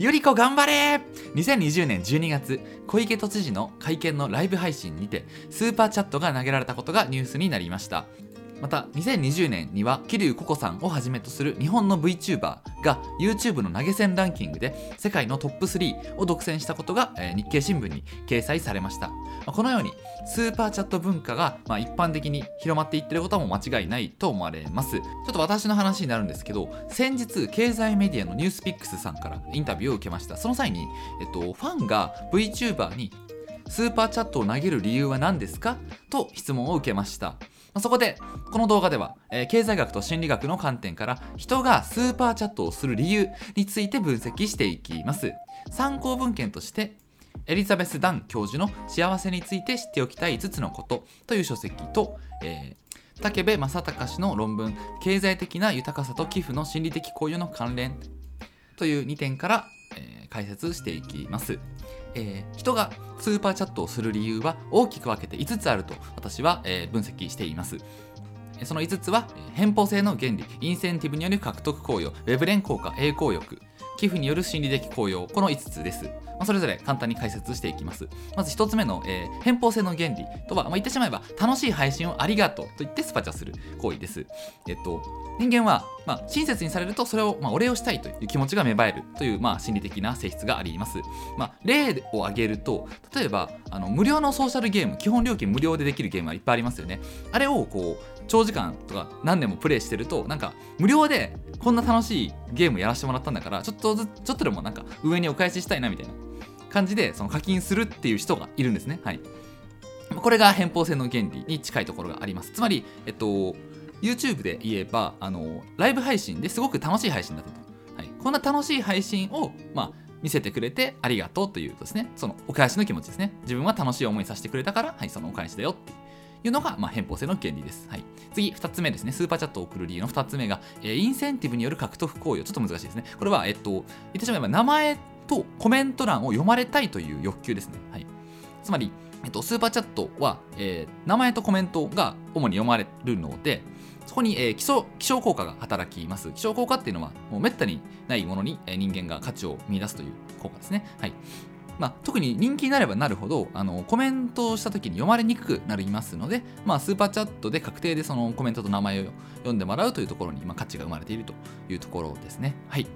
百合子頑張れ !2020 年12月、小池都知事の会見のライブ配信にて、スーパーチャットが投げられたことがニュースになりました。また2020年には桐生ココさんをはじめとする日本の VTuber が YouTube の投げ銭ランキングで世界のトップ3を独占したことが、日経新聞に掲載されました、このようにスーパーチャット文化が、一般的に広まっていってることも間違いないと思われます。ちょっと私の話になるんですけど先日経済メディアのニュースピックスさんからインタビューを受けました。その際に、えっと、ファンが VTuber にスーパーチャットを投げる理由は何ですか？と質問を受けました。そこでこの動画では、えー、経済学と心理学の観点から人がスーパーチャットをする理由について分析していきます。参考文献としてエリザベス・ダン教授の幸せについて知っておきたい5つのことという書籍と、えー、武部正隆氏の論文経済的な豊かさと寄付の心理的効用の関連という2点から、えー、解説していきます。えー、人がスーパーチャットをする理由は大きく分けて5つあると私は、えー、分析しています。その5つは、返報性の原理、インセンティブによる獲得効用、ヴェブレン効果、栄光浴、寄付による心理的効用、この5つです。まあ、それぞれ簡単に解説していきます。まず1つ目の、えー、偏方性の原理とは、まあ、言ってしまえば、楽しい配信をありがとうと言ってスパチャする行為です。えっと、人間は、まあ、親切にされるとそれを、まあ、お礼をしたいという気持ちが芽生えるという、まあ、心理的な性質があります。まあ、例を挙げると例えばあの無料のソーシャルゲーム基本料金無料でできるゲームはいっぱいありますよね。あれをこう長時間とか何年もプレイしてるとなんか無料でこんな楽しいゲームやらせてもらったんだからちょっとずちょっとでもなんか上にお返ししたいなみたいな感じでその課金するっていう人がいるんですね。はい、これが返報性の原理に近いところがあります。つまり、えっと、YouTube で言えばあのライブ配信ですごく楽しい配信だったと、はい、こんな楽しい配信を、まあ、見せてくれてありがとうというですねそのお返しの気持ちですね自分は楽しい思いさせてくれたから、はい、そのお返しだよっていうのが、まあ、返報性の原理です。はい、次、2つ目ですね。スーパーチャットを送る理由の2つ目が、えー、インセンティブによる獲得効用。ちょっと難しいですね。これは、えっと、言ってしまえば名前とコメント欄を読まれたいという欲求ですね。はい、つまり、えっと、スーパーチャットは、えー、名前とコメントが主に読まれるので、そこに、えー、希少、希少効果が働きます。希少効果っていうのは、もうめったにないものに、えー、人間が価値を見出すという効果ですね。はい。まあ、特に人気になればなるほどあのコメントをした時に読まれにくくなりますので、まあ、スーパーチャットで確定でそのコメントと名前を読んでもらうというところに、まあ、価値が生まれているというところですね。はい。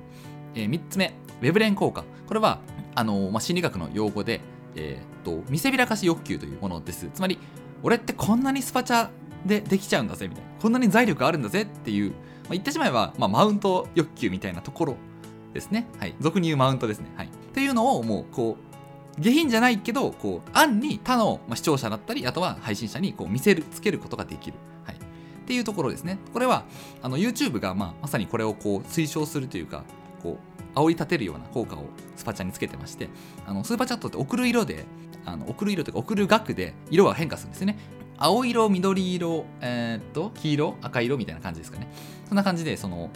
えー、3つ目、ウェブ連効果。これはあの、まあ、心理学の用語で、えー、っと見せびらかし欲求というものです。つまり、俺ってこんなにスパチャでできちゃうんだぜみたいな。こんなに財力あるんだぜっていう、まあ、言ってしまえば、まあ、マウント欲求みたいなところですね。はい。俗に言うマウントですね。はい。っていうのをもうこう下品じゃないけどこう暗に他の、まあ、視聴者だったりあとは配信者にこう見せるつけることができる、はい、っていうところですね。これはあの YouTube が、まあ、まさにこれをこう推奨するというかこう煽り立てるような効果をスパチャにつけてましてあのスーパーチャットって送る色であの送る色というか送る額で色が変化するんですね青色、緑色、えー、っと、黄色、赤色みたいな感じですかね。そんな感じで、その、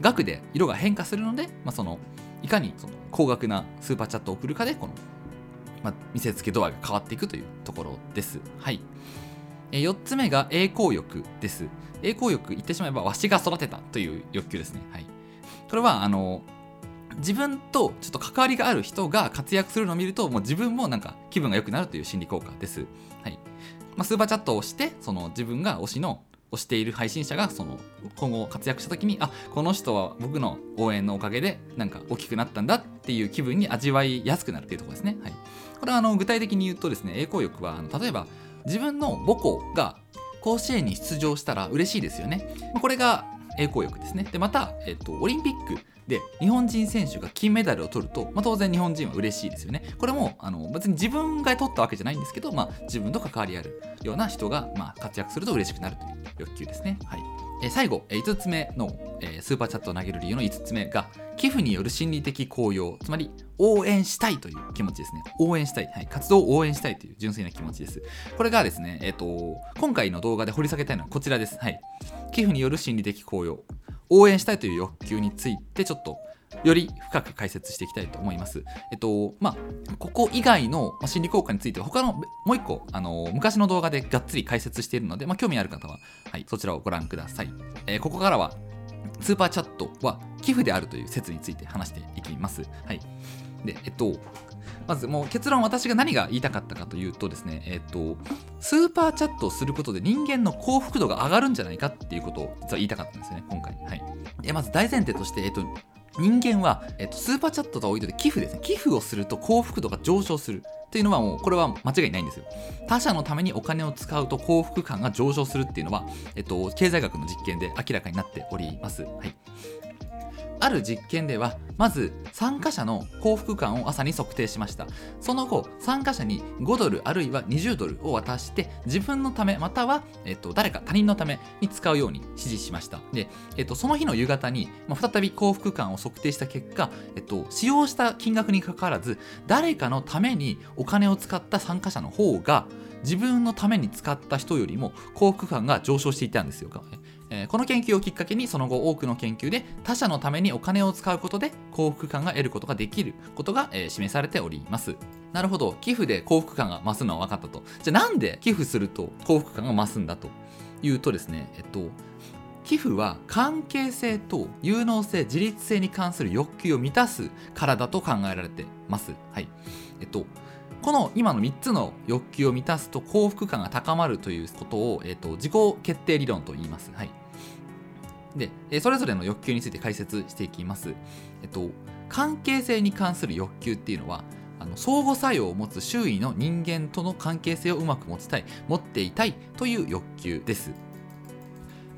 額で色が変化するので、まあ、その、いかにその高額なスーパーチャットを送るかで、この、まあ、見せつけ度合いが変わっていくというところです。はい。え4つ目が栄光欲です。栄光欲、言ってしまえば、わしが育てたという欲求ですね。はい。これは、あの、自分とちょっと関わりがある人が活躍するのを見ると、もう自分もなんか気分が良くなるという心理効果です。はい。まあ、スーパーチャットをしてその自分が推しの推している配信者がその今後活躍した時にあこの人は僕の応援のおかげでなんか大きくなったんだっていう気分に味わいやすくなるっていうところですね。はい、これはあの具体的に言うとですね栄光欲はあの例えば自分の母校が甲子園に出場したら嬉しいですよね。これが栄光欲ですね。でまた、えっと、オリンピックで日本人選手が金メダルを取ると、まあ、当然日本人は嬉しいですよね。これもあの別に自分が取ったわけじゃないんですけど、まあ、自分と関わりあるような人が、まあ、活躍すると嬉しくなるという欲求ですね。はい。え最後、え5つ目の、えスーパーチャットを投げる理由の5つ目が寄付による心理的高揚つまり応援したいという気持ちですね。応援したい、はい、活動を応援したいという純粋な気持ちです。これがですね、えっ、ー、と今回の動画で掘り下げたいのはこちらです、はい、寄付による心理的高揚応援したいという欲求についてちょっとより深く解説していきたいと思います。えっと、まあ、ここ以外の心理効果については、他のもう一個、あの、昔の動画でがっつり解説しているので、まあ、興味ある方は、はい、そちらをご覧ください。えー、ここからは、スーパーチャットは寄付であるという説について話していきます。はい。で、えっと、まずもう結論私が何が言いたかったかというとですね、えっと、スーパーチャットをすることで人間の幸福度が上がるんじゃないかっていうことを実は言いたかったんですよね、今回。はい。えまず大前提として、えっと、人間は、えっと、スーパーチャットとは置いといて寄付ですね。寄付をすると幸福度が上昇する。っていうのはもうこれは間違いないんですよ。他者のためにお金を使うと幸福感が上昇するっていうのは、えっと、経済学の実験で明らかになっております。はい。ある実験ではまず参加者の幸福感を朝に測定しましたその後参加者に5ドルあるいは20ドルを渡して自分のためまたは、えっと、誰か他人のために使うように指示しましたで、えっと、その日の夕方に、まあ、再び幸福感を測定した結果、えっと、使用した金額にかかわらず誰かのためにお金を使った参加者の方が自分のために使った人よりも幸福感が上昇していたんですよ。え、この研究をきっかけにその後多くの研究で他者のためにお金を使うことで幸福感が得ることができることが、え、示されております。なるほど、寄付で幸福感が増すのは分かったと。じゃあなんで寄付すると幸福感が増すんだというとですね、えっと、寄付は関係性と有能性、自立性に関する欲求を満たすからだと考えられてます。はい。えっと、この今の3つの欲求を満たすと幸福感が高まるということを、えーと、自己決定理論と言います。はい、で、えそれぞれの欲求について解説していきます。えっと、関係性に関する欲求っていうのは、あの相互作用を持つ周囲の人間との関係性をうまく持ちたい、持っていたいという欲求です。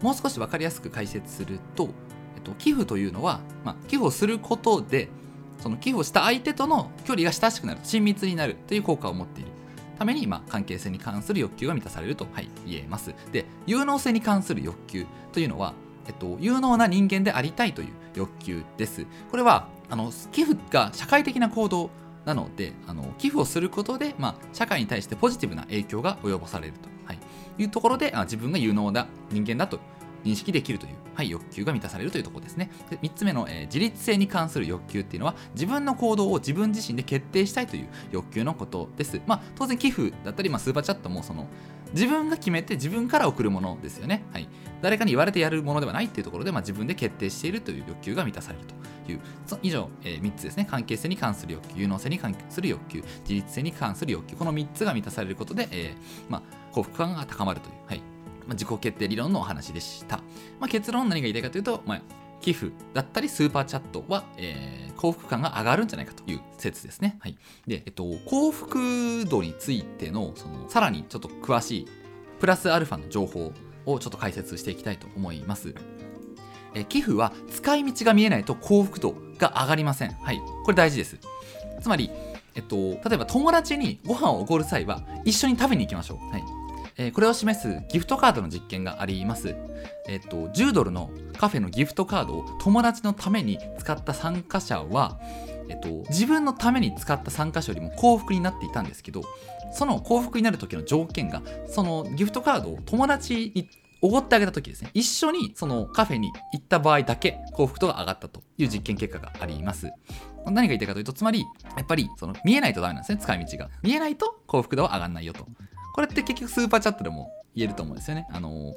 もう少し分かりやすく解説すると、えっと、寄付というのは、まあ、寄付をすることでその寄付をした相手との距離が親しくなる親密になるという効果を持っている。ために、まあ、関係性に関する欲求が満たされると、はい、言えます。で有能性に関する欲求というのは、えっと、有能な人間でありたいという欲求です。これはあの寄付が社会的な行動なのであの寄付をすることで、まあ、社会に対してポジティブな影響が及ぼされると、はい、いうところであ自分が有能な人間だと認識できるという、はい、欲求が満たされるというところですね。で3つ目の、えー、自立性に関する欲求っていうのは自分の行動を自分自身で決定したいという欲求のことです。まあ当然寄付だったり、まあ、スーパーチャットもその自分が決めて自分から送るものですよね。はい、誰かに言われてやるものではないっていうところで、まあ、自分で決定しているという欲求が満たされるという、以上、えー、3つですね。関係性に関する欲求、有能性に関する欲求、自立性に関する欲求、この3つが満たされることで、えーまあ、幸福感が高まるという、はい、まあ、自己決定理論のお話でした。まあ、結論何が言いたいかというと、まあ、寄付だったりスーパーチャットは、えー、幸福感が上がるんじゃないかという説ですね。はい。で、えっと、幸福度についての、その、さらにちょっと詳しい、プラスアルファの情報をちょっと解説していきたいと思います。え寄付は使い道が見えないと幸福度が上がりません。はい。これ大事です。つまり、えっと、例えば友達にご飯をおごる際は一緒に食べに行きましょう。はい。えー、これを示すギフトカードの実験があります。えっ、と、10ドルのカフェのギフトカードを友達のために使った参加者は、えっ、と、自分のために使った参加者よりも幸福になっていたんですけど、その幸福になる時の条件が、そのギフトカードを友達におごってあげた時ですね、一緒にそのカフェに行った場合だけ幸福度が上がったという実験結果があります。何が言いたいかというと、つまり、やっぱりその見えないとダメなんですね、使い道が。見えないと幸福度は上がらないよと。これって結局スーパーチャットでも言えると思うんですよね。あの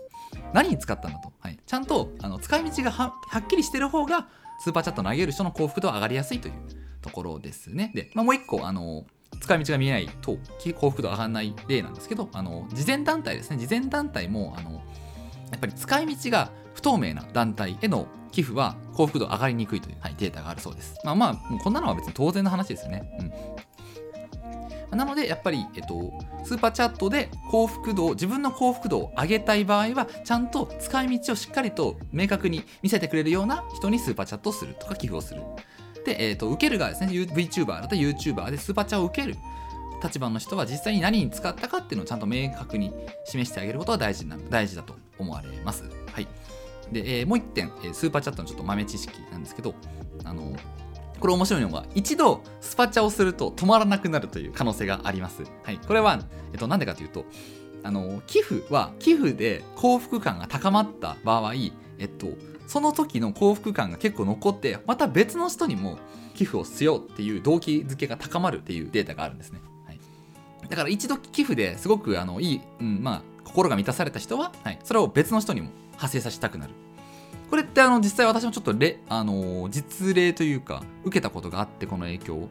何に使ったんだと。はい、ちゃんとあの使い道がはっきりしてる方がスーパーチャット投げる人の幸福度は上がりやすいというところですね。で、まあ、もう一個、あの使い道が見えないと幸福度上がらない例なんですけど、あの慈善団体ですね。慈善団体もあのやっぱり使い道が不透明な団体への寄付は幸福度上がりにくいという、はい、データがあるそうです。まあまあ、こんなのは別に当然の話ですよね。うんなので、やっぱり、えっと、スーパーチャットで幸福度を、自分の幸福度を上げたい場合は、ちゃんと使い道をしっかりと明確に見せてくれるような人にスーパーチャットをするとか寄付をする。で、えっと、受ける側ですね、VTuber だったら YouTuber でスーパーチャットを受ける立場の人は実際に何に使ったかっていうのをちゃんと明確に示してあげることが大事な大事だと思われます。はい。で、えー、もう一点、えー、スーパーチャットのちょっと豆知識なんですけど、あの、これ面白いのが、一度スパチャをすると止まらなくなるという可能性があります。はい。これは、えっと、なんでかというと、あの、寄付は、寄付で幸福感が高まった場合、えっと、その時の幸福感が結構残って、また別の人にも寄付をしようっていう動機づけが高まるっていうデータがあるんですね。はい、だから一度寄付ですごくあのいい、うん、まあ、心が満たされた人は、はい、それを別の人にも派生させたくなる。これってあの実際私もちょっとレ、あの実例というか受けたことがあってこの影響を。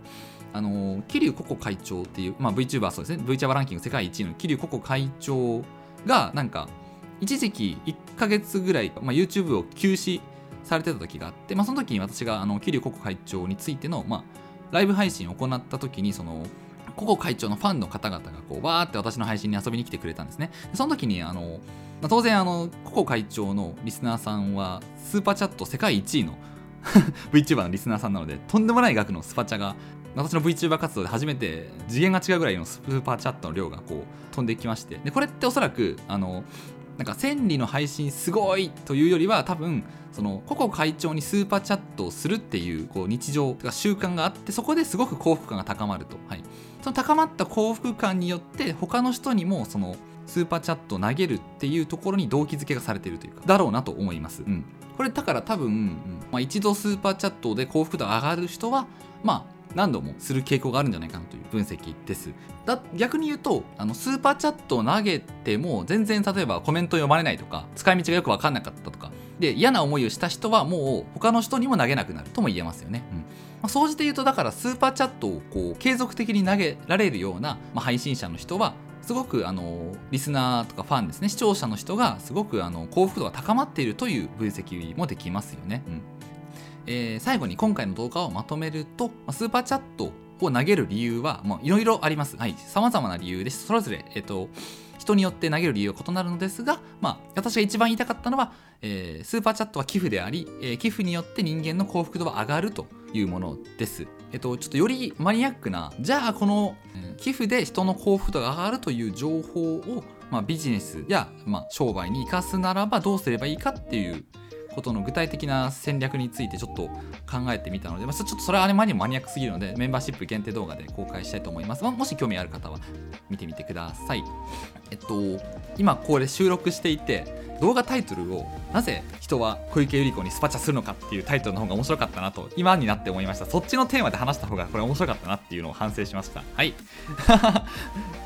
あの桐生ココ会長っていう、まあ、VTuber そうですね。VTuber ランキング世界一位の桐生ココ会長がなんか一時期1ヶ月ぐらい、まあ、YouTube を休止されてた時があって、まあ、その時に私があの桐生ココ会長についての、まあ、ライブ配信を行った時にそのココ会長のファンの方々がこうわーって私の配信に遊びに来てくれたんですね。その時にあの、まあ、当然あのココ会長のリスナーさんはスーパーチャット世界1位の VTuber のリスナーさんなのでとんでもない額のスパチャが私の VTuber 活動で初めて次元が違うぐらいのスーパーチャットの量がこう飛んできましてでこれっておそらくあのなんか千里の配信すごいというよりは多分そのココ会長にスーパーチャットをするっていうこう日常とか習慣があってそこですごく幸福感が高まると、はい、その高まった幸福感によって他の人にもそのスーパーチャットを投げるっていうところに動機づけがされているというかだろうなと思います、うん、これだから多分、うんまあ、一度スーパーチャットで幸福度上がる人はまあ何度もする傾向があるんじゃないかなという分析です。だ逆に言うとあのスーパーチャットを投げても全然例えばコメント読まれないとか使い道がよく分かんなかったとかで嫌な思いをした人はもう他の人にも投げなくなるとも言えますよね、うん。まあ、総じて言うとだからスーパーチャットをこう継続的に投げられるような、まあ、配信者の人はすごくあのリスナーとかファンですね視聴者の人がすごくあの幸福度が高まっているという分析もできますよね、うん。えー、最後に今回の動画をまとめると、スーパーチャットを投げる理由はいろいろあります。はい。様々な理由です。それぞれ、えっ、と、人によって投げる理由は異なるのですが、まあ、私が一番言いたかったのは、えー、スーパーチャットは寄付であり、えー、寄付によって人間の幸福度は上がるというものです。えっと、ちょっとよりマニアックな、じゃあこの、えー、寄付で人の幸福度が上がるという情報を、まあ、ビジネスや、まあ、商売に生かすならばどうすればいいかっていうことの具体的な戦略についてちょっと考えてみたので、まあ、ちょっとそれはあれまにもマニアックすぎるのでメンバーシップ限定動画で公開したいと思います、まあ、もし興味ある方は見てみてください。えっと今これ収録していて動画タイトルをなぜ人は小池百合子にスパチャするのかっていうタイトルの方が面白かったなと今になって思いました。そっちのテーマで話した方がこれ面白かったなっていうのを反省しました。はい。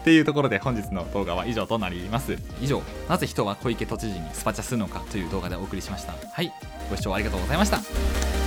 っていうところで本日の動画は以上となります。以上なぜ人は小池都知事にスパチャするのかという動画でお送りしました。はいご視聴ありがとうございました。